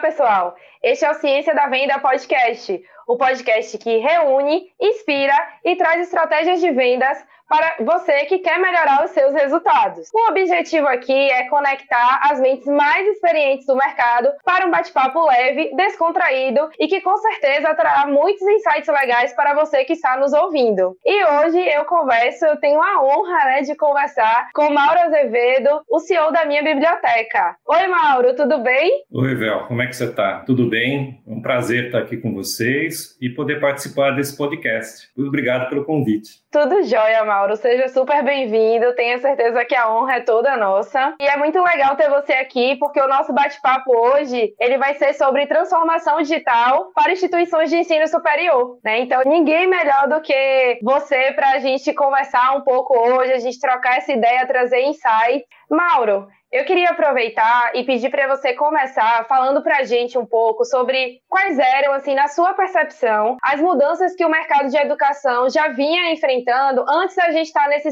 pessoal. Este é o Ciência da Venda Podcast, o podcast que reúne, inspira e traz estratégias de vendas para você que quer melhorar os seus resultados. O objetivo aqui é conectar as mentes mais experientes do mercado para um bate-papo leve, descontraído e que com certeza trará muitos insights legais para você que está nos ouvindo. E hoje eu converso, eu tenho a honra né, de conversar com Mauro Azevedo, o CEO da minha biblioteca. Oi, Mauro, tudo bem? Oi, Vel, como é que você está? Tudo bem? É um prazer estar aqui com vocês e poder participar desse podcast. Obrigado pelo convite. Tudo jóia, Mauro. Seja super bem-vindo. Tenho certeza que a honra é toda nossa. E é muito legal ter você aqui, porque o nosso bate-papo hoje ele vai ser sobre transformação digital para instituições de ensino superior. Né? Então, ninguém melhor do que você para a gente conversar um pouco hoje, a gente trocar essa ideia, trazer insight. Mauro, eu queria aproveitar e pedir para você começar falando para a gente um pouco sobre quais eram, assim, na sua percepção, as mudanças que o mercado de educação já vinha enfrentando antes da gente estar nesse,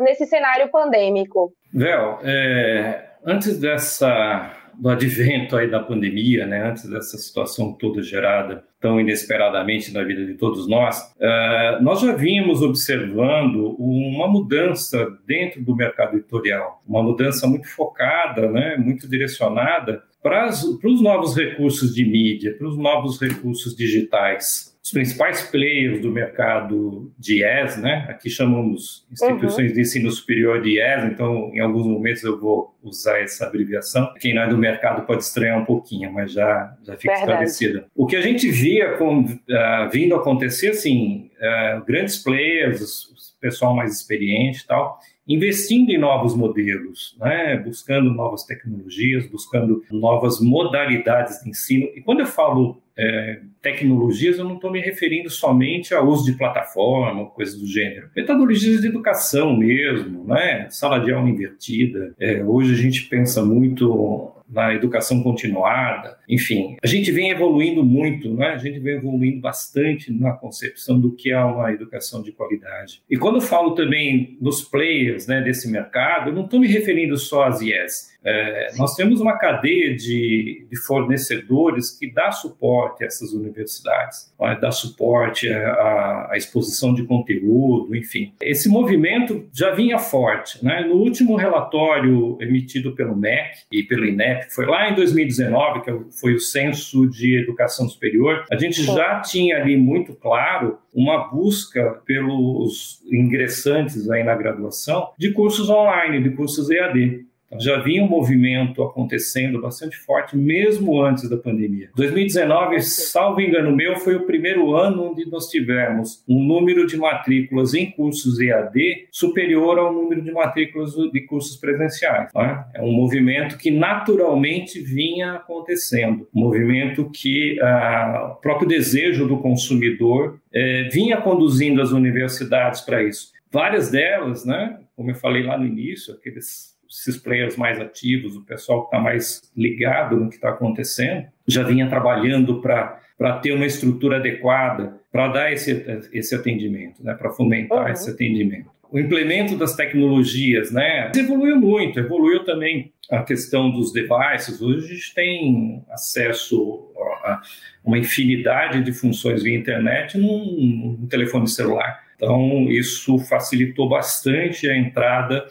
nesse cenário pandêmico. Vel, é, antes dessa do advento aí da pandemia, né, antes dessa situação toda gerada tão inesperadamente na vida de todos nós, uh, nós já vínhamos observando uma mudança dentro do mercado editorial, uma mudança muito focada, né, muito direcionada para os novos recursos de mídia, para os novos recursos digitais os principais players do mercado de IES, né? Aqui chamamos instituições uhum. de ensino superior de IES, então em alguns momentos eu vou usar essa abreviação. Quem não é do mercado pode estranhar um pouquinho, mas já, já fica Verdade. O que a gente via com, uh, vindo acontecer, assim, uh, grandes players, o pessoal mais experiente e tal, investindo em novos modelos, né? buscando novas tecnologias, buscando novas modalidades de ensino. E quando eu falo é, tecnologias, eu não estou me referindo somente ao uso de plataforma, coisas do gênero. Metodologias de educação mesmo, né? sala de aula invertida. É, hoje a gente pensa muito na educação continuada, enfim, a gente vem evoluindo muito, né? a gente vem evoluindo bastante na concepção do que é uma educação de qualidade. E quando eu falo também dos players né, desse mercado, eu não estou me referindo só às IES, é, nós temos uma cadeia de, de, fornecedores que dá suporte a essas universidades, né? dá suporte à, exposição de conteúdo, enfim. Esse movimento já vinha forte. Né? No último relatório emitido pelo MEC e pelo INEP, foi lá em 2019, que foi o Censo de Educação Superior, a gente já tinha ali muito claro uma busca pelos ingressantes aí na graduação de cursos online, de cursos EAD. Então, já havia um movimento acontecendo bastante forte, mesmo antes da pandemia. 2019, salvo engano meu, foi o primeiro ano onde nós tivemos um número de matrículas em cursos EAD superior ao número de matrículas de cursos presenciais. Né? É um movimento que naturalmente vinha acontecendo, um movimento que ah, o próprio desejo do consumidor eh, vinha conduzindo as universidades para isso. Várias delas, né, como eu falei lá no início, aqueles esses players mais ativos, o pessoal que está mais ligado no que está acontecendo, já vinha trabalhando para ter uma estrutura adequada para dar esse, esse atendimento, né, para fomentar uhum. esse atendimento. O implemento das tecnologias né, evoluiu muito, evoluiu também a questão dos devices. Hoje a gente tem acesso a uma infinidade de funções via internet num, num telefone celular. Então, isso facilitou bastante a entrada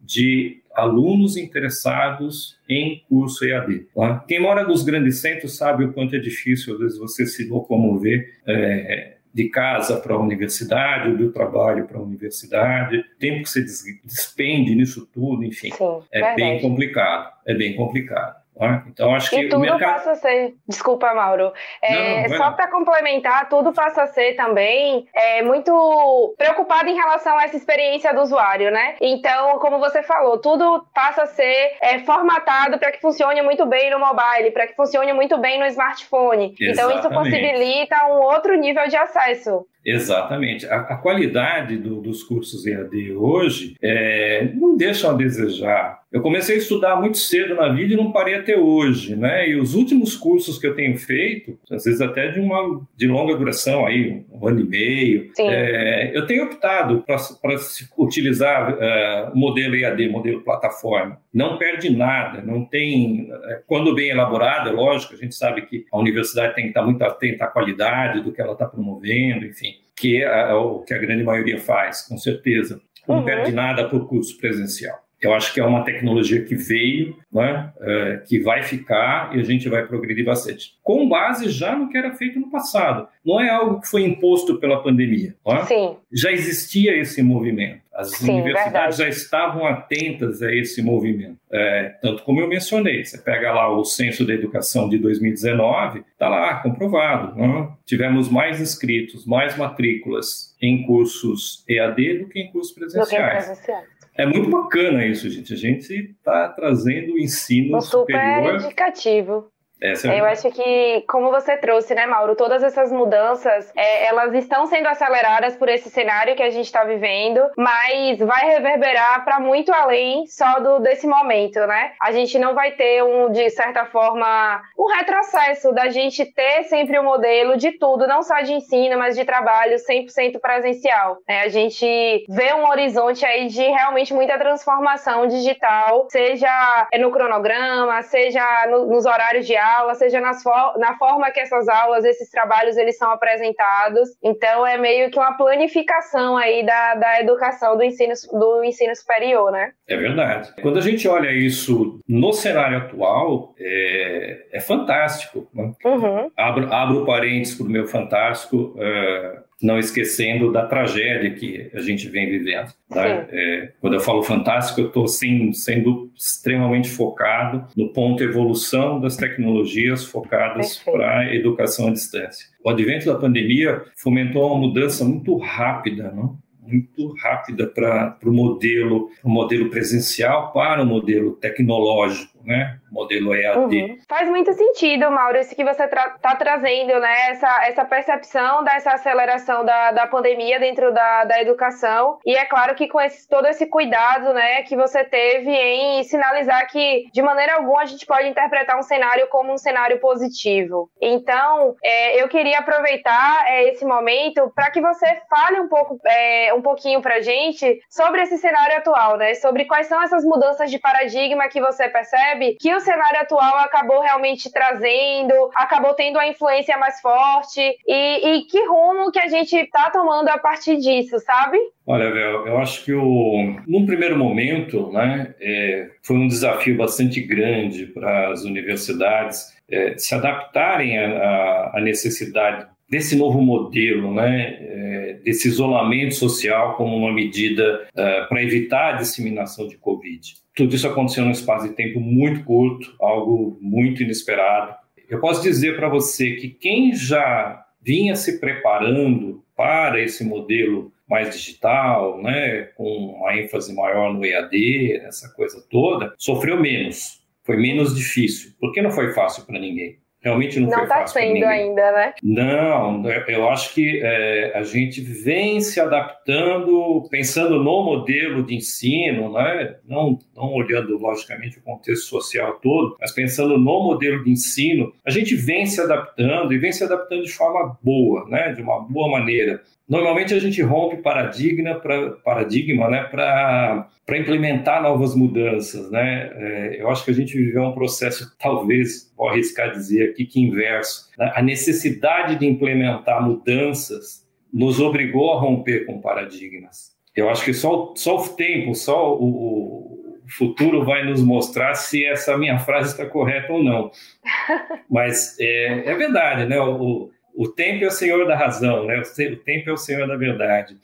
de alunos interessados em curso EAD. Tá? Quem mora nos grandes centros sabe o quanto é difícil, às vezes, você se locomover é, de casa para a universidade, ou do trabalho para a universidade, o tempo que você despende nisso tudo, enfim, Sim, é verdade. bem complicado, é bem complicado. Né? Então, acho que e tudo mercado... passa a ser, desculpa, Mauro, é, não, só para complementar, tudo passa a ser também é, muito preocupado em relação a essa experiência do usuário, né? Então, como você falou, tudo passa a ser é, formatado para que funcione muito bem no mobile, para que funcione muito bem no smartphone. Exatamente. Então, isso possibilita um outro nível de acesso. Exatamente. A, a qualidade do, dos cursos EAD hoje é, não deixam a desejar. Eu comecei a estudar muito cedo na vida e não parei até hoje, né? E os últimos cursos que eu tenho feito, às vezes até de uma de longa duração, aí um ano e meio, é, eu tenho optado para utilizar uh, o modelo EAD, modelo plataforma. Não perde nada, não tem. É, quando bem elaborado, é lógico, a gente sabe que a universidade tem que estar muito atenta à qualidade do que ela está promovendo, enfim que é o que a grande maioria faz, com certeza. Não uhum. perde nada para o curso presencial. Eu acho que é uma tecnologia que veio, né, é, que vai ficar e a gente vai progredir bastante. Com base já no que era feito no passado. Não é algo que foi imposto pela pandemia. É? Sim. Já existia esse movimento. As Sim, universidades verdade. já estavam atentas a esse movimento. É, tanto como eu mencionei, você pega lá o Censo da Educação de 2019, está lá comprovado. Né? Tivemos mais inscritos, mais matrículas em cursos EAD do que em cursos presenciais. Do que presenciais. É muito bacana isso, gente. A gente está trazendo o ensino um superior. Super indicativo. Essa Eu acho que, como você trouxe, né, Mauro, todas essas mudanças, é, elas estão sendo aceleradas por esse cenário que a gente está vivendo, mas vai reverberar para muito além só do desse momento, né? A gente não vai ter um, de certa forma, um retrocesso da gente ter sempre o um modelo de tudo, não só de ensino, mas de trabalho 100% presencial. Né? A gente vê um horizonte aí de realmente muita transformação digital, seja no cronograma, seja no, nos horários de aula, aula, seja nas for na forma que essas aulas, esses trabalhos, eles são apresentados. Então, é meio que uma planificação aí da, da educação do ensino, do ensino superior, né? É verdade. Quando a gente olha isso no cenário atual, é, é fantástico. Né? Uhum. Abro, abro parênteses para o meu fantástico. Uh, não esquecendo da tragédia que a gente vem vivendo. Tá? É, quando eu falo fantástico, eu estou sendo extremamente focado no ponto evolução das tecnologias focadas para a educação à distância. O advento da pandemia fomentou uma mudança muito rápida, não? muito rápida para o modelo, o modelo presencial para o modelo tecnológico né? Modelo EAD. Uhum. Faz muito sentido, Mauro, isso que você está tra trazendo, né? Essa, essa percepção dessa aceleração da, da pandemia dentro da, da educação. E é claro que com esse, todo esse cuidado, né, que você teve em sinalizar que, de maneira alguma, a gente pode interpretar um cenário como um cenário positivo. Então, é, eu queria aproveitar é, esse momento para que você fale um pouco, é, um pouquinho para gente sobre esse cenário atual, né? Sobre quais são essas mudanças de paradigma que você percebe percebe que o cenário atual acabou realmente trazendo, acabou tendo a influência mais forte e, e que rumo que a gente está tomando a partir disso, sabe? Olha, Vel, eu acho que o, num primeiro momento, né, é, foi um desafio bastante grande para as universidades é, se adaptarem à necessidade desse novo modelo, né, é, desse isolamento social como uma medida é, para evitar a disseminação de Covid. Tudo isso aconteceu num espaço de tempo muito curto, algo muito inesperado. Eu posso dizer para você que quem já vinha se preparando para esse modelo mais digital, né, com uma ênfase maior no EAD, essa coisa toda, sofreu menos, foi menos difícil, porque não foi fácil para ninguém. Realmente não, não tá está sendo ainda, né? Não, eu acho que é, a gente vem se adaptando, pensando no modelo de ensino, né? não, não olhando, logicamente, o contexto social todo, mas pensando no modelo de ensino, a gente vem se adaptando e vem se adaptando de forma boa, né? de uma boa maneira. Normalmente a gente rompe paradigma para paradigma, né, para implementar novas mudanças, né? É, eu acho que a gente viveu um processo, talvez, vou arriscar dizer aqui que inverso. Né? A necessidade de implementar mudanças nos obrigou a romper com paradigmas. Eu acho que só, só o tempo, só o, o futuro vai nos mostrar se essa minha frase está correta ou não. Mas é, é verdade, né? O, o tempo é o senhor da razão, né? O tempo é o senhor da verdade.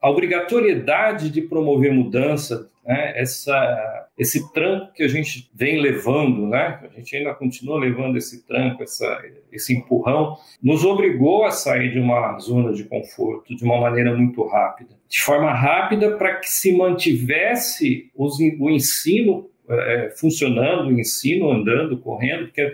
A obrigatoriedade de promover mudança, né? Essa, esse tranco que a gente vem levando, né? A gente ainda continua levando esse tranco, essa, esse empurrão, nos obrigou a sair de uma zona de conforto de uma maneira muito rápida, de forma rápida para que se mantivesse os, o ensino é, funcionando, o ensino andando, correndo, porque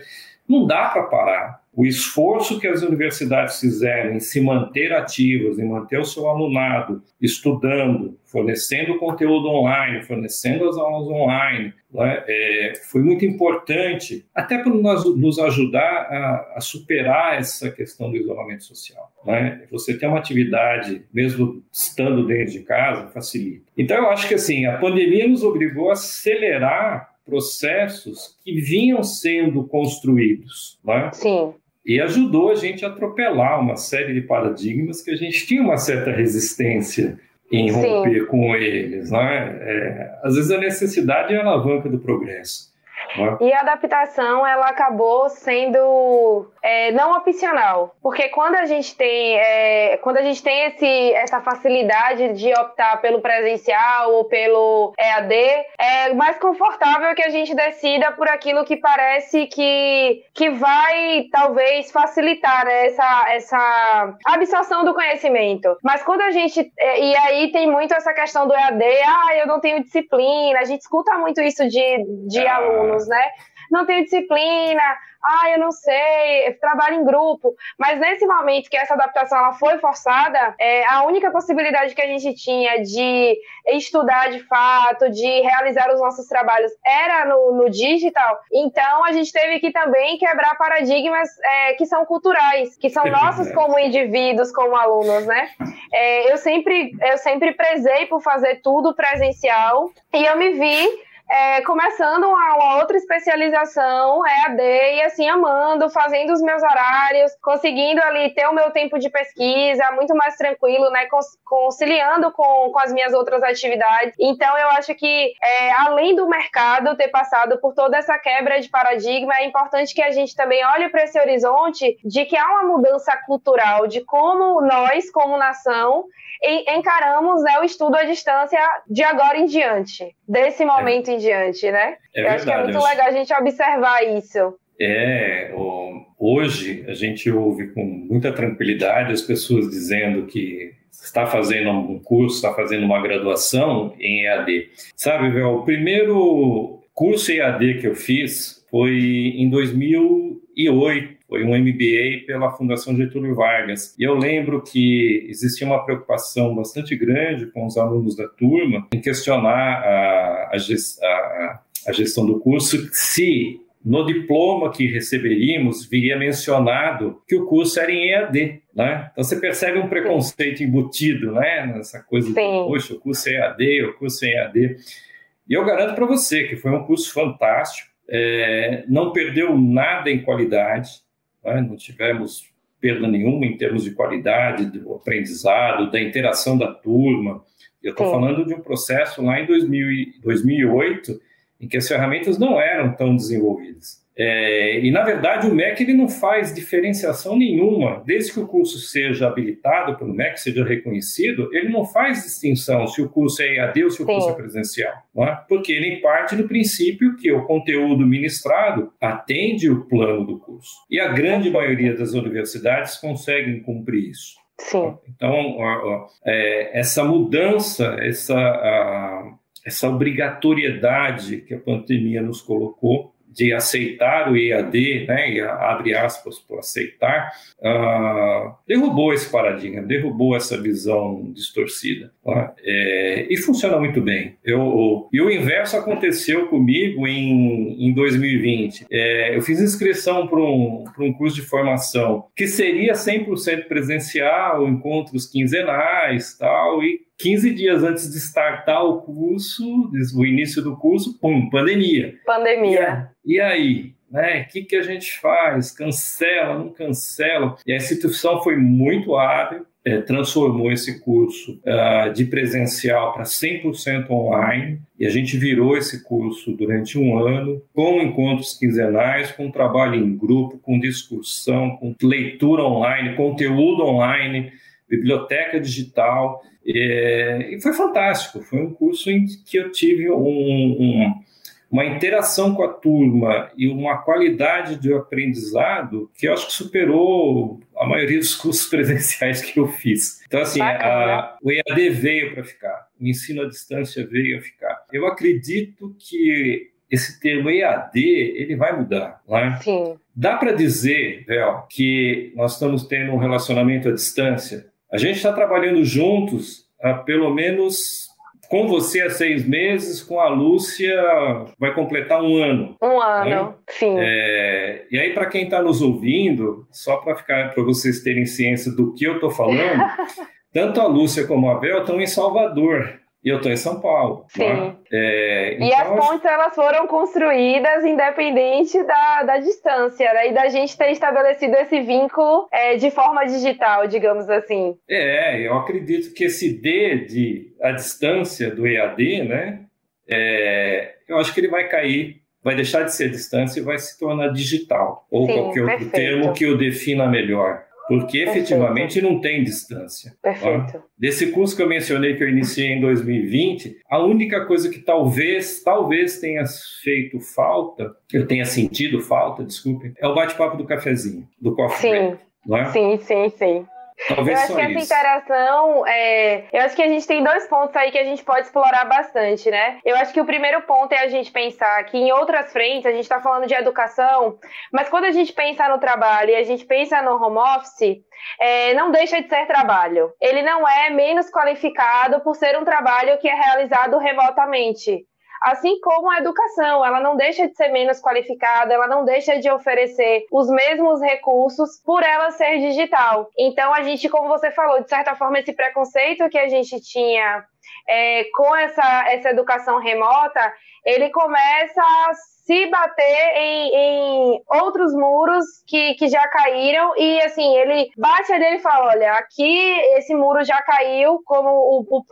não dá para parar o esforço que as universidades fizeram em se manter ativas, em manter o seu alunado estudando, fornecendo conteúdo online, fornecendo as aulas online, né, é, foi muito importante, até para nos ajudar a, a, superar essa questão do isolamento social. Né? Você ter uma atividade, mesmo estando dentro de casa, facilita. Então, eu acho que assim, a pandemia nos obrigou a acelerar processos que vinham sendo construídos. Né? Sim. E ajudou a gente a atropelar uma série de paradigmas que a gente tinha uma certa resistência em romper Sim. com eles. Né? É, às vezes a necessidade é a alavanca do progresso. E a adaptação ela acabou sendo é, não opcional, porque quando a gente tem é, quando a gente tem esse, essa facilidade de optar pelo presencial ou pelo EAD, é mais confortável que a gente decida por aquilo que parece que, que vai talvez facilitar né, essa, essa absorção do conhecimento. Mas quando a gente é, e aí tem muito essa questão do EAD, ah, eu não tenho disciplina, a gente escuta muito isso de, de ah. alunos né? Não tenho disciplina, ah, eu não sei, trabalho em grupo. Mas nesse momento que essa adaptação ela foi forçada, é, a única possibilidade que a gente tinha de estudar de fato, de realizar os nossos trabalhos era no, no digital. Então a gente teve que também quebrar paradigmas é, que são culturais, que são nossos como indivíduos, como alunos, né? É, eu sempre eu sempre prezei por fazer tudo presencial e eu me vi é, começando uma, uma, outra especialização EAD e assim amando, fazendo os meus horários, conseguindo ali ter o meu tempo de pesquisa muito mais tranquilo, né, conciliando com, com as minhas outras atividades. Então eu acho que é, além do mercado ter passado por toda essa quebra de paradigma, é importante que a gente também olhe para esse horizonte de que há uma mudança cultural de como nós, como nação, encaramos né, o estudo à distância de agora em diante, desse momento é. em diante, né? É Eu verdade, acho que é muito legal a gente observar isso. É, hoje a gente ouve com muita tranquilidade as pessoas dizendo que está fazendo um curso, está fazendo uma graduação em EAD. Sabe, Vel, o primeiro curso EAD que eu fiz foi em 2008 foi um MBA pela Fundação Getúlio Vargas. E eu lembro que existia uma preocupação bastante grande com os alunos da turma em questionar a, a, a gestão do curso se no diploma que receberíamos viria mencionado que o curso era em EAD, né? Então você percebe um preconceito embutido, né? Nessa coisa Sim. de, poxa, o curso é EAD, o curso é EAD. E eu garanto para você que foi um curso fantástico, é, não perdeu nada em qualidade, né? não tivemos perda nenhuma em termos de qualidade do aprendizado, da interação da turma. Eu estou falando de um processo lá em 2000, 2008, em que as ferramentas não eram tão desenvolvidas. É, e, na verdade, o MEC ele não faz diferenciação nenhuma. Desde que o curso seja habilitado pelo MEC, seja reconhecido, ele não faz distinção se o curso é EAD ou se o Sim. curso é presencial. É? Porque ele parte do princípio que o conteúdo ministrado atende o plano do curso. E a grande maioria das universidades conseguem cumprir isso. Sim. Então, é, essa mudança, essa, a, essa obrigatoriedade que a pandemia nos colocou, de aceitar o EAD, né, e abre aspas por aceitar, uh, derrubou esse paradigma, derrubou essa visão distorcida. Tá? É, e funciona muito bem. Eu, e o inverso aconteceu comigo em, em 2020. É, eu fiz inscrição para um, um curso de formação que seria 100% presencial, encontros quinzenais tal, e 15 dias antes de startar o curso, o início do curso, pum, pandemia. Pandemia. E, e aí? Né? O que, que a gente faz? Cancela, não cancela? E a instituição foi muito hábil, é, transformou esse curso uh, de presencial para 100% online e a gente virou esse curso durante um ano com encontros quinzenais, com trabalho em grupo, com discussão, com leitura online, conteúdo online, biblioteca digital e foi fantástico. Foi um curso em que eu tive um, um, uma interação com a turma e uma qualidade de aprendizado que eu acho que superou a maioria dos cursos presenciais que eu fiz. Então, assim, a, o EAD veio para ficar, o ensino à distância veio a ficar. Eu acredito que esse termo EAD ele vai mudar, né? Sim. Dá para dizer, Vel, que nós estamos tendo um relacionamento à distância. A gente está trabalhando juntos há pelo menos com você há seis meses, com a Lúcia vai completar um ano. Um ano, né? sim. É, e aí, para quem está nos ouvindo, só para ficar para vocês terem ciência do que eu estou falando, tanto a Lúcia como a Bel estão em Salvador. E eu estou em São Paulo. Sim. Né? É, e então, as pontes elas foram construídas independente da, da distância, né? E da gente ter estabelecido esse vínculo é, de forma digital, digamos assim. É, eu acredito que esse D de a distância do EAD, né? É, eu acho que ele vai cair, vai deixar de ser distância e vai se tornar digital. Ou Sim, qualquer outro perfeito. termo que o defina melhor porque efetivamente não tem distância. Perfeito. Tá? Desse curso que eu mencionei que eu iniciei em 2020, a única coisa que talvez, talvez tenha feito falta, eu tenha sentido falta, desculpe, é o bate-papo do cafezinho, do coffee sim. break, é? Sim, sim, sim. Talvez eu acho que essa interação, é, eu acho que a gente tem dois pontos aí que a gente pode explorar bastante, né? Eu acho que o primeiro ponto é a gente pensar que em outras frentes, a gente está falando de educação, mas quando a gente pensa no trabalho e a gente pensa no home office, é, não deixa de ser trabalho. Ele não é menos qualificado por ser um trabalho que é realizado remotamente. Assim como a educação, ela não deixa de ser menos qualificada, ela não deixa de oferecer os mesmos recursos por ela ser digital. Então, a gente, como você falou, de certa forma, esse preconceito que a gente tinha é, com essa, essa educação remota, ele começa a se bater em, em, outros muros que, que já caíram e assim, ele bate ali e fala, olha, aqui esse muro já caiu, como o, o,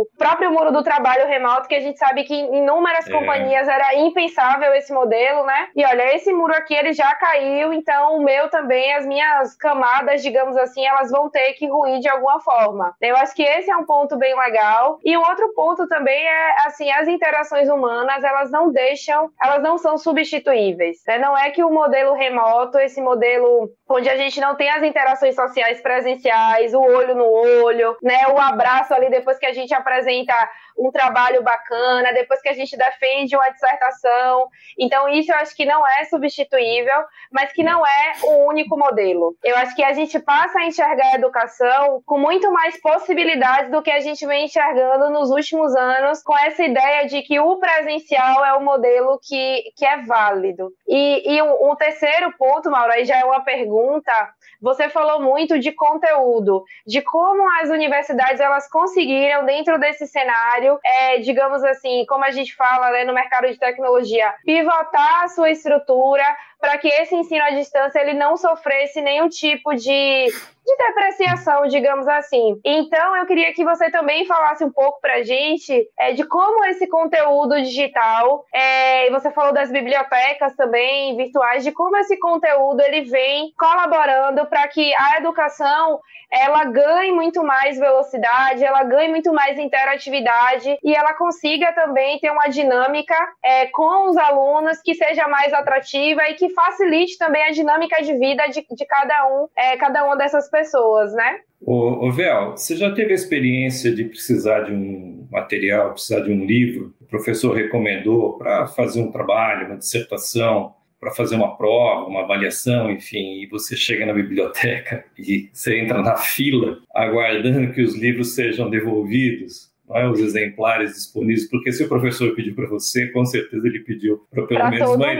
o próprio muro do trabalho remoto, que a gente sabe que em inúmeras é. companhias era impensável esse modelo, né? E olha, esse muro aqui ele já caiu, então o meu também, as minhas camadas, digamos assim, elas vão ter que ruir de alguma forma. Eu acho que esse é um ponto bem legal. E o outro ponto também é, assim, as interações humanas, elas não deixam, elas não são substituíveis. Né? Não é que o modelo remoto, esse modelo onde a gente não tem as interações sociais presenciais, o olho no olho, né? o abraço ali depois que a gente apresenta um trabalho bacana, depois que a gente defende uma dissertação. Então, isso eu acho que não é substituível, mas que não é o único modelo. Eu acho que a gente passa a enxergar a educação com muito mais possibilidades do que a gente vem enxergando nos últimos anos, com essa ideia de que o presencial é o modelo que, que é válido. E, e um, um terceiro ponto, Mauro, aí já é uma pergunta. Você falou muito de conteúdo, de como as universidades elas conseguiram, dentro desse cenário, é, digamos assim, como a gente fala né, no mercado de tecnologia, pivotar a sua estrutura para que esse ensino à distância ele não sofresse nenhum tipo de, de depreciação, digamos assim. Então, eu queria que você também falasse um pouco para a gente é, de como esse conteúdo digital, é, você falou das bibliotecas também virtuais, de como esse conteúdo ele vem colaborando para que a educação ela ganhe muito mais velocidade, ela ganhe muito mais interatividade e ela consiga também ter uma dinâmica é, com os alunos que seja mais atrativa e facilite também a dinâmica de vida de, de cada um, é, cada uma dessas pessoas, né? Ô, ô Vel, você já teve a experiência de precisar de um material, precisar de um livro? O professor recomendou para fazer um trabalho, uma dissertação, para fazer uma prova, uma avaliação, enfim, e você chega na biblioteca e você entra na fila aguardando que os livros sejam devolvidos, os exemplares disponíveis, porque se o professor pediu para você, com certeza ele pediu para pelo, menos mais,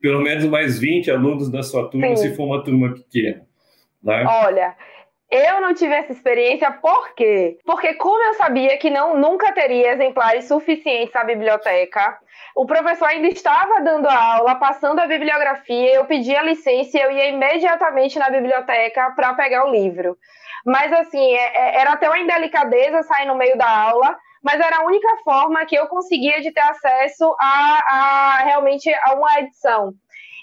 pelo menos mais 20 alunos da sua turma, Sim. se for uma turma pequena. Né? Olha, eu não tive essa experiência, por quê? Porque como eu sabia que não nunca teria exemplares suficientes na biblioteca, o professor ainda estava dando a aula, passando a bibliografia, eu pedi a licença e eu ia imediatamente na biblioteca para pegar o livro. Mas assim, é, é, era até uma indelicadeza sair no meio da aula, mas era a única forma que eu conseguia de ter acesso a, a realmente a uma edição.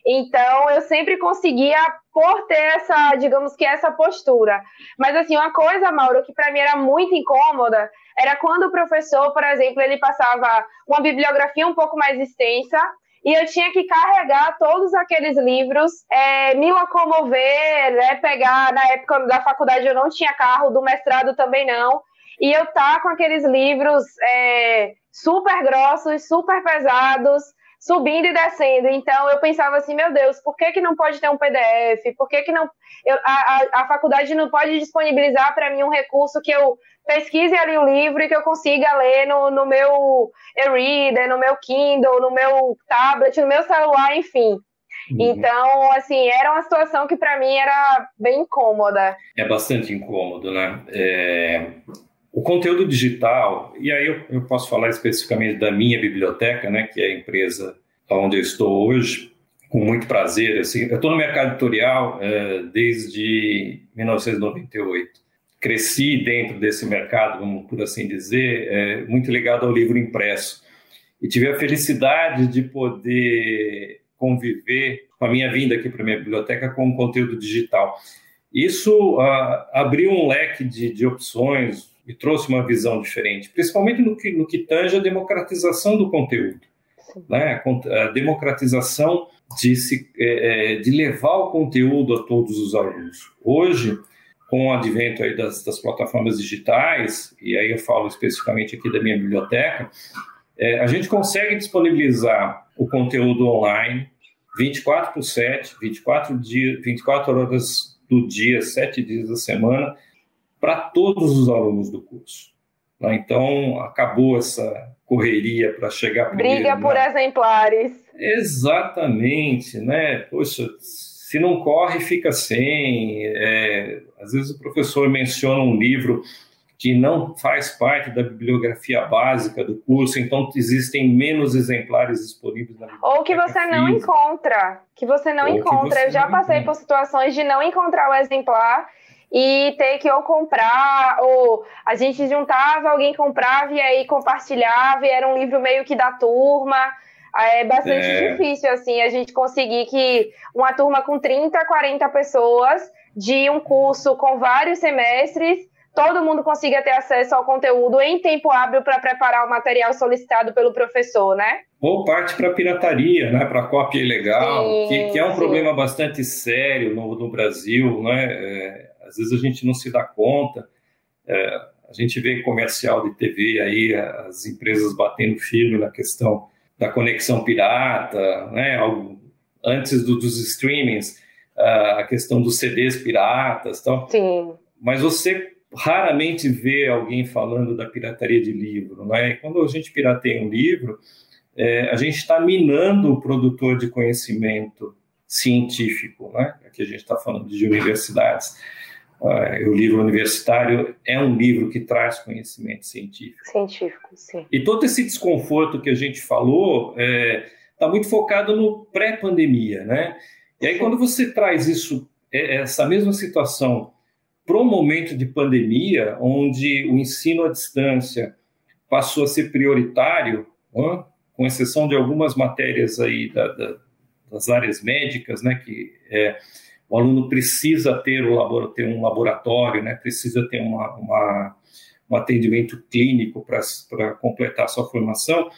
Então, eu sempre conseguia por ter essa, digamos que essa postura. Mas assim, uma coisa, Mauro, que para mim era muito incômoda, era quando o professor, por exemplo, ele passava uma bibliografia um pouco mais extensa e eu tinha que carregar todos aqueles livros, é, me locomover, né, pegar, na época da faculdade eu não tinha carro, do mestrado também não, e eu tá com aqueles livros é, super grossos, super pesados, subindo e descendo. Então eu pensava assim, meu Deus, por que, que não pode ter um PDF? Por que, que não eu, a, a, faculdade não pode disponibilizar para mim um recurso que eu pesquise ali o livro e que eu consiga ler no, no meu e-reader, no meu Kindle, no meu tablet, no meu celular, enfim. Uhum. Então, assim, era uma situação que para mim era bem incômoda. É bastante incômodo, né? É... O conteúdo digital, e aí eu, eu, posso falar especificamente da minha biblioteca, né, que é a empresa onde eu estou hoje, com muito prazer. Assim, eu estou no mercado editorial é, desde 1998. Cresci dentro desse mercado, vamos por assim dizer, é, muito ligado ao livro impresso. E tive a felicidade de poder conviver com a minha vinda aqui para a minha biblioteca com o conteúdo digital. Isso uh, abriu um leque de, de opções e trouxe uma visão diferente, principalmente no que, no que tange a democratização do conteúdo. Né? A democratização de, se, é, é, de levar o conteúdo a todos os alunos. Hoje, com o advento aí das, das plataformas digitais, e aí eu falo especificamente aqui da minha biblioteca, é, a gente consegue disponibilizar o conteúdo online 24 por 7, 24, dia, 24 horas do dia, 7 dias da semana, para todos os alunos do curso. Né? Então, acabou essa correria para chegar primeiro. Briga por na... exemplares. Exatamente, né? Poxa, se não corre, fica sem. É... Às vezes o professor menciona um livro que não faz parte da bibliografia básica do curso, então existem menos exemplares disponíveis na biblioteca Ou que você física. não encontra, que você não Ou encontra. Você Eu já passei encontra. por situações de não encontrar o exemplar e ter que ou comprar, ou a gente juntava, alguém comprava e aí compartilhava, e era um livro meio que da turma. É bastante é. difícil, assim, a gente conseguir que uma turma com 30, 40 pessoas de um curso com vários semestres todo mundo consiga ter acesso ao conteúdo em tempo hábil para preparar o material solicitado pelo professor, né? Ou parte para pirataria, né? Para cópia ilegal, sim, que, que, é um sim. problema bastante sério no, no Brasil, né? É, às vezes a gente não se dá conta. É, a gente vê comercial de TV aí, as empresas batendo firme na questão da conexão pirata, né? Antes do, dos streamings, a questão dos CDs piratas, tal. Sim. Mas você raramente vê alguém falando da pirataria de livro, não é? Quando a gente pirateia um livro, é, a gente está minando o produtor de conhecimento científico, né? Aqui a gente está falando de universidades. Uh, o livro universitário é um livro que traz conhecimento científico. Científico, sim. E todo esse desconforto que a gente falou está é, tá muito focado no pré-pandemia, né? E aí, quando você traz isso, é, essa mesma situação para o momento de pandemia, onde o ensino à distância passou a ser prioritário, né, com exceção de algumas matérias aí da, da, das áreas médicas, né, que é, o aluno precisa ter, o ter um laboratório, né, precisa ter uma, uma um atendimento clínico para completar sua formação,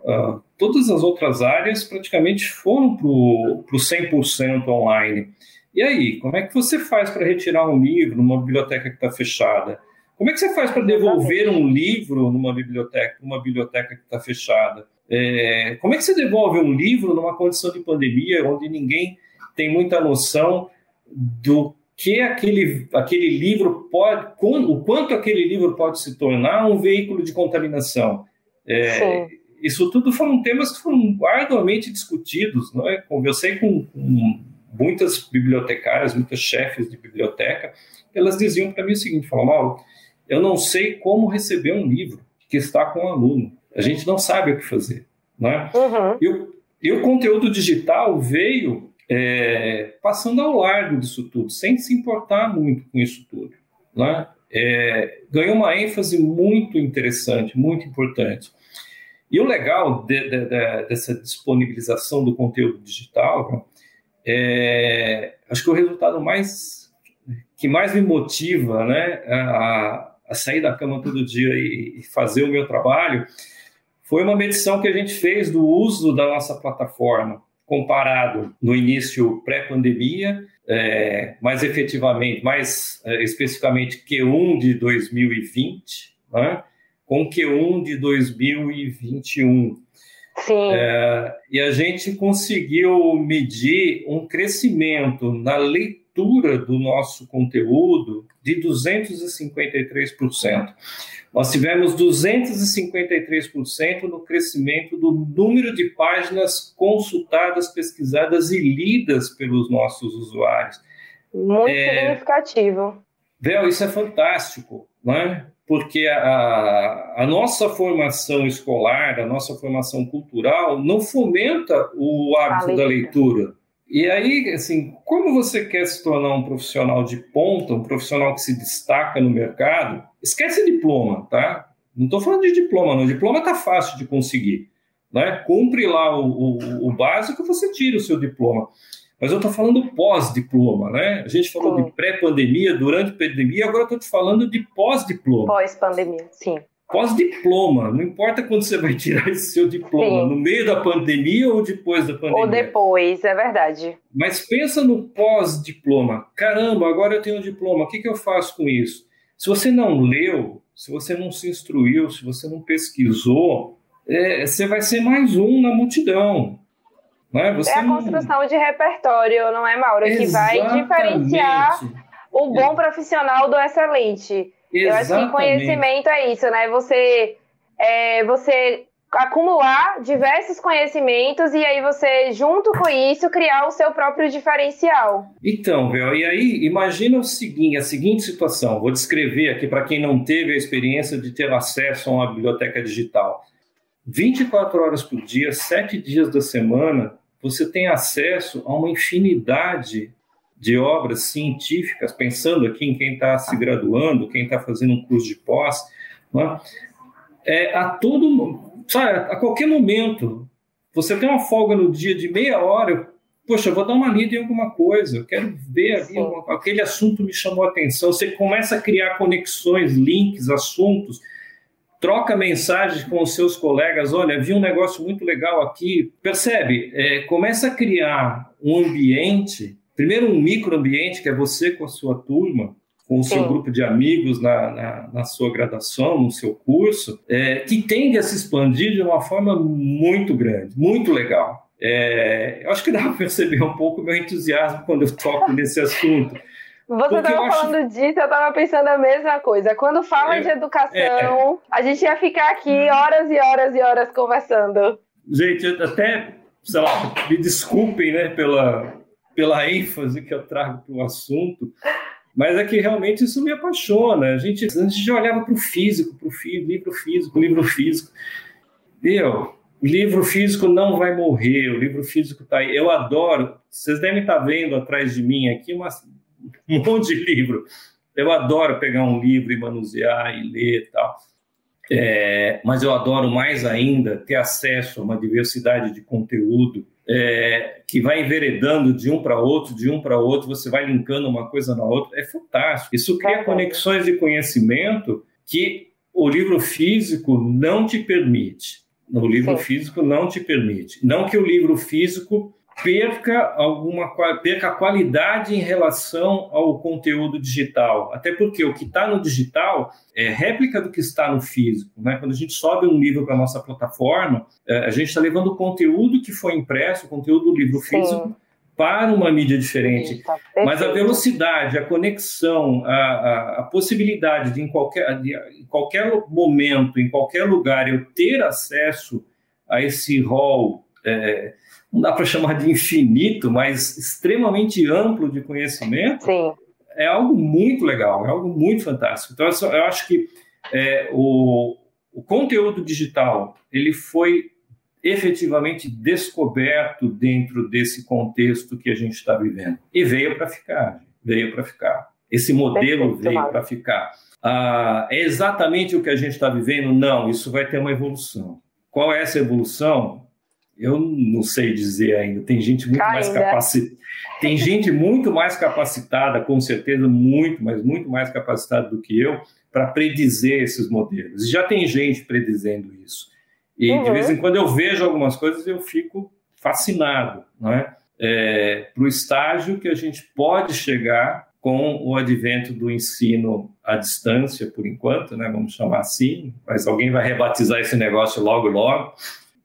uh, todas as outras áreas praticamente foram para o 100% online. E aí, como é que você faz para retirar um livro numa biblioteca que está fechada? Como é que você faz para devolver um livro numa biblioteca, numa biblioteca que está fechada? É, como é que você devolve um livro numa condição de pandemia onde ninguém tem muita noção do que aquele, aquele livro pode, o quanto aquele livro pode se tornar um veículo de contaminação? É, isso tudo foram temas que foram arduamente discutidos, não é? Conversei com, com muitas bibliotecárias, muitas chefes de biblioteca, elas diziam para mim o seguinte: falaram, Mauro, eu não sei como receber um livro que está com um aluno. A gente não sabe o que fazer. Né? Uhum. E, o, e, o, conteúdo digital veio é, passando ao largo disso tudo, sem se importar muito com isso tudo. Né? É, ganhou uma ênfase muito interessante, muito importante. E o legal de, de, de, dessa disponibilização do conteúdo digital é, acho que o resultado mais que mais me motiva, né, a, a sair da cama todo dia e, e, fazer o meu trabalho, foi uma medição que a gente fez do uso da nossa plataforma comparado no início pré-pandemia, é, mais efetivamente, mais é, especificamente Q1 de 2020, né, com Q1 de 2021. Sim. É, e a gente conseguiu medir um crescimento na leitura do nosso conteúdo de 253%. Nós tivemos 253% no crescimento do número de páginas consultadas, pesquisadas e lidas pelos nossos usuários. Muito é, significativo. Vel, isso é fantástico, não é? Porque a, a nossa formação escolar, a nossa formação cultural, não fomenta o hábito da leitura. E aí, assim, como você quer se tornar um profissional de ponta, um profissional que se destaca no mercado, esquece diploma, tá? Não estou falando de diploma, não. Diploma está fácil de conseguir. Né? Cumpre lá o, o, o básico, você tira o seu diploma. Mas eu estou falando pós-diploma, né? A gente falou sim. de pré-pandemia, durante a pandemia, agora estou te falando de pós-diploma. Pós-pandemia, sim. Pós-diploma, não importa quando você vai tirar esse seu diploma, sim. no meio da pandemia ou depois da pandemia. Ou depois, é verdade. Mas pensa no pós-diploma. Caramba, agora eu tenho um diploma, o que, que eu faço com isso? Se você não leu, se você não se instruiu, se você não pesquisou, é, você vai ser mais um na multidão. Né? Você é a construção não... de repertório, não é, Mauro? Exatamente. Que vai diferenciar o bom profissional do excelente. Exatamente. Eu acho que conhecimento é isso, né? Você, é, você acumular diversos conhecimentos e aí você, junto com isso, criar o seu próprio diferencial. Então, Vel, e aí imagina o seguinte, a seguinte situação. Vou descrever aqui para quem não teve a experiência de ter acesso a uma biblioteca digital. 24 horas por dia, 7 dias da semana, você tem acesso a uma infinidade de obras científicas, pensando aqui em quem está se graduando, quem está fazendo um curso de pós, né? é, a todo, sabe, a qualquer momento, você tem uma folga no dia de meia hora, poxa, eu vou dar uma lida em alguma coisa, eu quero ver ali, aquele assunto me chamou a atenção, você começa a criar conexões, links, assuntos, troca mensagens com os seus colegas, olha, vi um negócio muito legal aqui. Percebe? É, começa a criar um ambiente, primeiro um microambiente, que é você com a sua turma, com o seu Sim. grupo de amigos na, na, na, sua graduação, no seu curso, é, que tende a se expandir de uma forma muito grande, muito legal. É, eu acho que dá para perceber um pouco o meu entusiasmo quando eu toco nesse assunto. Você estava falando acho... disso, eu estava pensando a mesma coisa. Quando fala é, de educação, é, a gente ia ficar aqui horas e horas e horas conversando. Gente, até, sei lá, me desculpem né, pela, pela ênfase que eu trago para o assunto, mas é que realmente isso me apaixona. A gente, a gente já olhava para o físico, para o livro físico, livro físico. Meu, o livro físico não vai morrer, o livro físico está aí. Eu adoro, vocês devem estar tá vendo atrás de mim aqui uma um monte de livro. Eu adoro pegar um livro e manusear e ler e tal. É, mas eu adoro mais ainda ter acesso a uma diversidade de conteúdo é, que vai enveredando de um para outro, de um para outro, você vai linkando uma coisa na outra. É fantástico. Isso cria conexões de conhecimento que o livro físico não te permite. O livro Sim. físico não te permite. Não que o livro físico perca alguma perca a qualidade em relação ao conteúdo digital. Até porque o que está no digital é réplica do que está no físico. Né? Quando a gente sobe um livro para a nossa plataforma, é, a gente está levando o conteúdo que foi impresso, o conteúdo do livro Sim. físico, para uma mídia diferente. Tá Mas a velocidade, a conexão, a, a, a possibilidade de em, qualquer, de em qualquer momento, em qualquer lugar, eu ter acesso a esse rol. É, não dá para chamar de infinito, mas extremamente amplo de conhecimento, Sim. é algo muito legal, é algo muito fantástico. Então, eu acho que é, o, o conteúdo digital ele foi efetivamente descoberto dentro desse contexto que a gente está vivendo. E veio para ficar, veio para ficar. Esse modelo Perfeito, veio para ficar. Ah, é exatamente o que a gente está vivendo? Não, isso vai ter uma evolução. Qual é essa evolução? Eu não sei dizer ainda. Tem gente muito mais capacitada. Tem gente muito mais capacitada, com certeza, muito, mas muito mais capacitada do que eu, para predizer esses modelos. E já tem gente predizendo isso. E uhum. de vez em quando eu vejo algumas coisas e eu fico fascinado, não é? é para o estágio que a gente pode chegar com o advento do ensino à distância, por enquanto, né? Vamos chamar assim, mas alguém vai rebatizar esse negócio logo, logo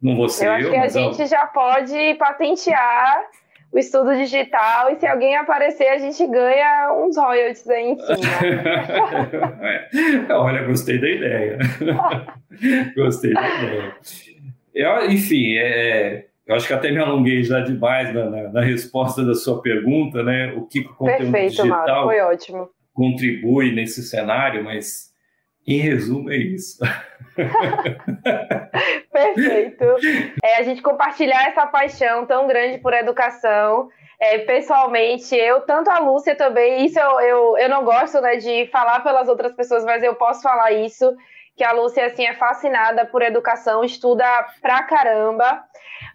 Não vou ser eu. Acho eu, que a gente já pode patentear o estudo digital e se alguém aparecer, a gente ganha uns royalties aí em cima. é. Olha, gostei da ideia. gostei da ideia. Eu, enfim, é, eu acho que até me alonguei já demais na, na, na resposta da sua pergunta, né? O que o conteúdo Perfeito, digital Mauro, foi ótimo. contribui nesse cenário, mas em resumo é isso. Perfeito. É, a gente compartilhar essa paixão tão grande por educação. É, pessoalmente, eu, tanto a Lúcia também, isso eu, eu, eu não gosto né, de falar pelas outras pessoas, mas eu posso falar isso, que a Lúcia assim, é fascinada por educação, estuda pra caramba.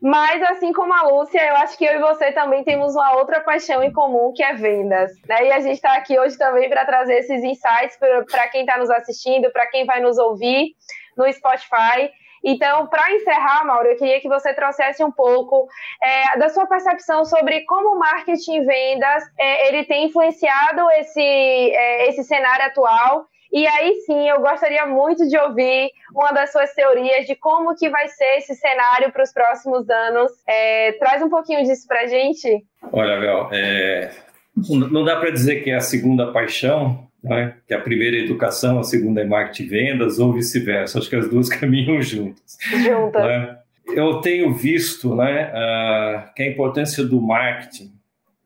Mas, assim como a Lúcia, eu acho que eu e você também temos uma outra paixão em comum, que é vendas. Né? E a gente está aqui hoje também para trazer esses insights para quem está nos assistindo, para quem vai nos ouvir no Spotify. Então, para encerrar, Mauro, eu queria que você trouxesse um pouco é, da sua percepção sobre como o marketing e vendas é, ele tem influenciado esse, é, esse cenário atual e aí sim, eu gostaria muito de ouvir uma das suas teorias de como que vai ser esse cenário para os próximos anos. É, traz um pouquinho disso para a gente. Olha, Bel, é... não dá para dizer que é a segunda paixão, né? que a primeira é educação, a segunda é marketing e vendas, ou vice-versa. Acho que as duas caminham juntas. Juntas. Né? Eu tenho visto né, uh, que a importância do marketing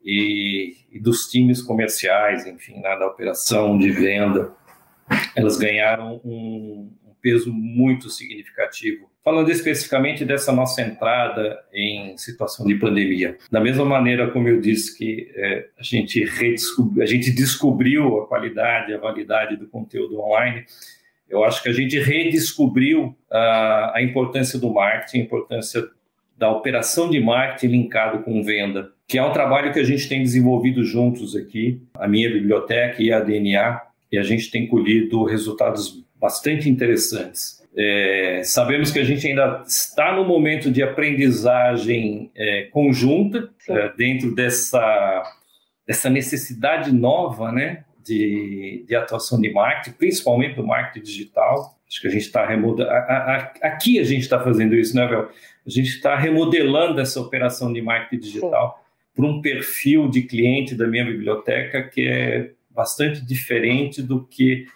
e, e dos times comerciais, enfim, né, da operação de venda, elas ganharam um, um peso muito significativo. Falando especificamente dessa nossa entrada em situação de pandemia, da mesma maneira como eu disse que é, a, gente a gente descobriu a qualidade, a validade do conteúdo online, eu acho que a gente redescobriu a, a importância do marketing, a importância da operação de marketing linkado com venda, que é um trabalho que a gente tem desenvolvido juntos aqui, a minha biblioteca e a DNA, e a gente tem colhido resultados bastante interessantes. É, sabemos que a gente ainda está no momento de aprendizagem é, conjunta é, dentro dessa, dessa necessidade nova né, de, de atuação de marketing, principalmente do marketing digital. Acho que a gente está remodelando. Aqui a gente está fazendo isso, né, Vel? A gente está remodelando essa operação de marketing digital para um perfil de cliente da minha biblioteca que é bastante diferente do que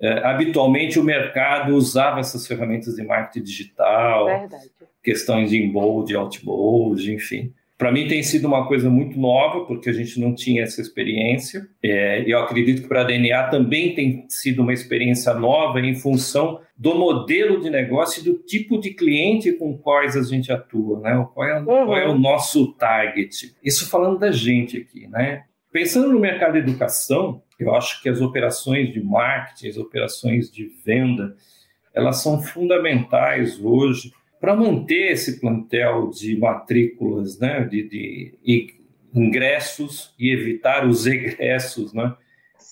é, habitualmente o mercado usava essas ferramentas de marketing digital, Verdade. questões de inbound, outbound, enfim. Para mim tem sido uma coisa muito nova, porque a gente não tinha essa experiência. É, eu acredito que para a DNA também tem sido uma experiência nova em função do modelo de negócio e do tipo de cliente com quais a gente atua, né? Qual é, uhum. qual é o nosso target? Isso falando da gente aqui, né? Pensando no mercado de educação, eu acho que as operações de marketing, as operações de venda, elas são fundamentais hoje para manter esse plantel de matrículas, né, de, de ingressos e evitar os egressos, né,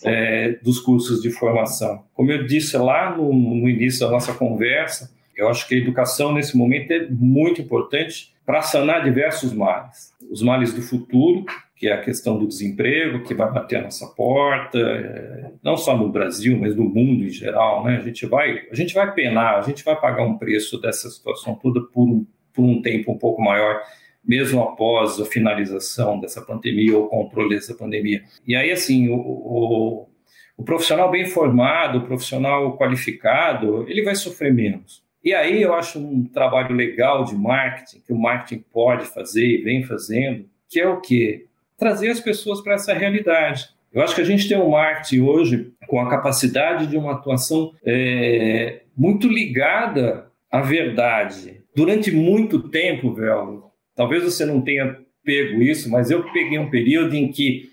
é, dos cursos de formação. Como eu disse lá no, no início da nossa conversa, eu acho que a educação nesse momento é muito importante para sanar diversos males. Os males do futuro, que é a questão do desemprego, que vai bater a nossa porta, é, não só no Brasil, mas no mundo em geral, né? A gente vai, a gente vai penar, a gente vai pagar um preço dessa situação toda por um, por um tempo um pouco maior, mesmo após a finalização dessa pandemia ou o controle dessa pandemia. E aí, assim, o, o, o profissional bem formado, o profissional qualificado, ele vai sofrer menos. E aí eu acho um trabalho legal de marketing, que o marketing pode fazer e vem fazendo, que é o quê? trazer as pessoas para essa realidade. Eu acho que a gente tem um marketing hoje com a capacidade de uma atuação é, muito ligada à verdade. Durante muito tempo, Velho, talvez você não tenha pego isso, mas eu peguei um período em que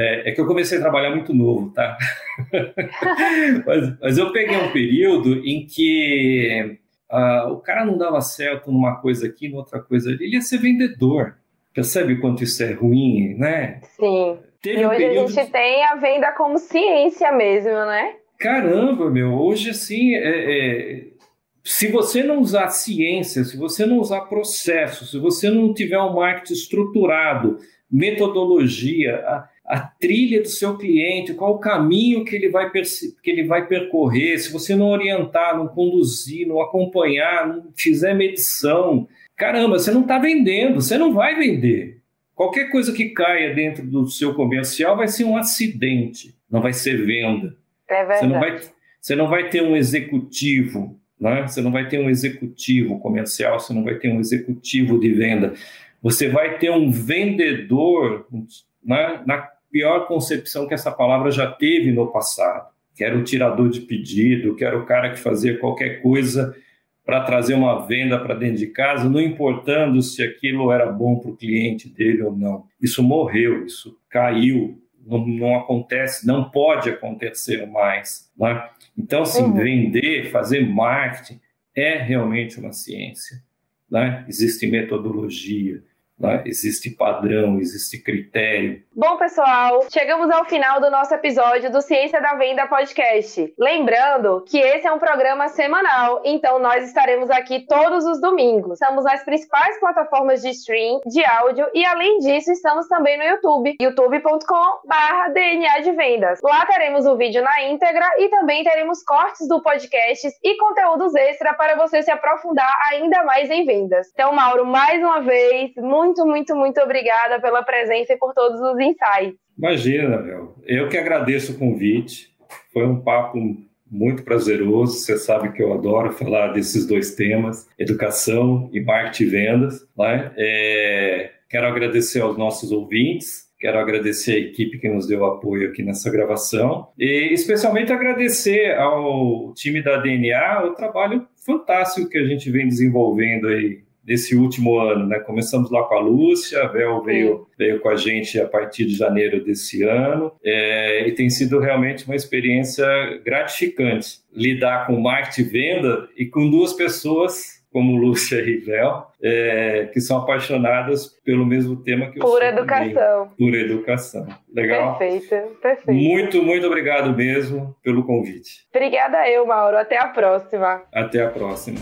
é, é, que eu comecei a trabalhar muito novo, tá? mas, mas, eu peguei um período em que uh, o cara não dava certo numa coisa aqui, noutra coisa ali, ele ia ser vendedor. Percebe quanto isso é ruim, né? Sim. Teve e hoje um a gente tem a venda como ciência mesmo, né? Caramba, meu, hoje assim, é, é, se você não usar ciência, se você não usar processo, se você não tiver um marketing estruturado, metodologia, a trilha do seu cliente, qual o caminho que ele vai, que ele vai percorrer, se você não orientar, não conduzir, não acompanhar, não fizer medição, caramba, você não está vendendo, você não vai vender. Qualquer coisa que caia dentro do seu comercial vai ser um acidente, não vai ser venda. É verdade. Você não vai, você não vai ter um executivo, né? você não vai ter um executivo comercial, você não vai ter um executivo de venda. Você vai ter um vendedor né? na pior concepção que essa palavra já teve no passado, que era o tirador de pedido, que era o cara que fazia qualquer coisa para trazer uma venda para dentro de casa, não importando se aquilo era bom para o cliente dele ou não. Isso morreu, isso caiu, não, não acontece, não pode acontecer mais. Né? Então, assim, uhum. vender, fazer marketing é realmente uma ciência. Né? Existe metodologia, né? Existe padrão, existe critério. Bom, pessoal, chegamos ao final do nosso episódio do Ciência da Venda Podcast. Lembrando que esse é um programa semanal, então nós estaremos aqui todos os domingos. Estamos nas principais plataformas de stream, de áudio e, além disso, estamos também no YouTube, youtube.com/dna de vendas. Lá teremos o vídeo na íntegra e também teremos cortes do podcast e conteúdos extra para você se aprofundar ainda mais em vendas. Então, Mauro, mais uma vez, muito muito, muito, muito obrigada pela presença e por todos os insights. Imagina, meu. Eu que agradeço o convite. Foi um papo muito prazeroso. Você sabe que eu adoro falar desses dois temas, educação e marketing e vendas. Né? É, quero agradecer aos nossos ouvintes. Quero agradecer a equipe que nos deu apoio aqui nessa gravação e especialmente agradecer ao time da DNA o trabalho fantástico que a gente vem desenvolvendo aí desse último ano, né? Começamos lá com a Lúcia, a Vel veio, veio com a gente a partir de janeiro desse ano, é, e tem sido realmente uma experiência gratificante lidar com marketing e venda e com duas pessoas como Lúcia e Vel, é, que são apaixonadas pelo mesmo tema que eu Por educação. Também, por educação. Legal? Perfeito, perfeito. Muito, muito obrigado mesmo pelo convite. Obrigada eu, Mauro. Até a próxima. Até a próxima.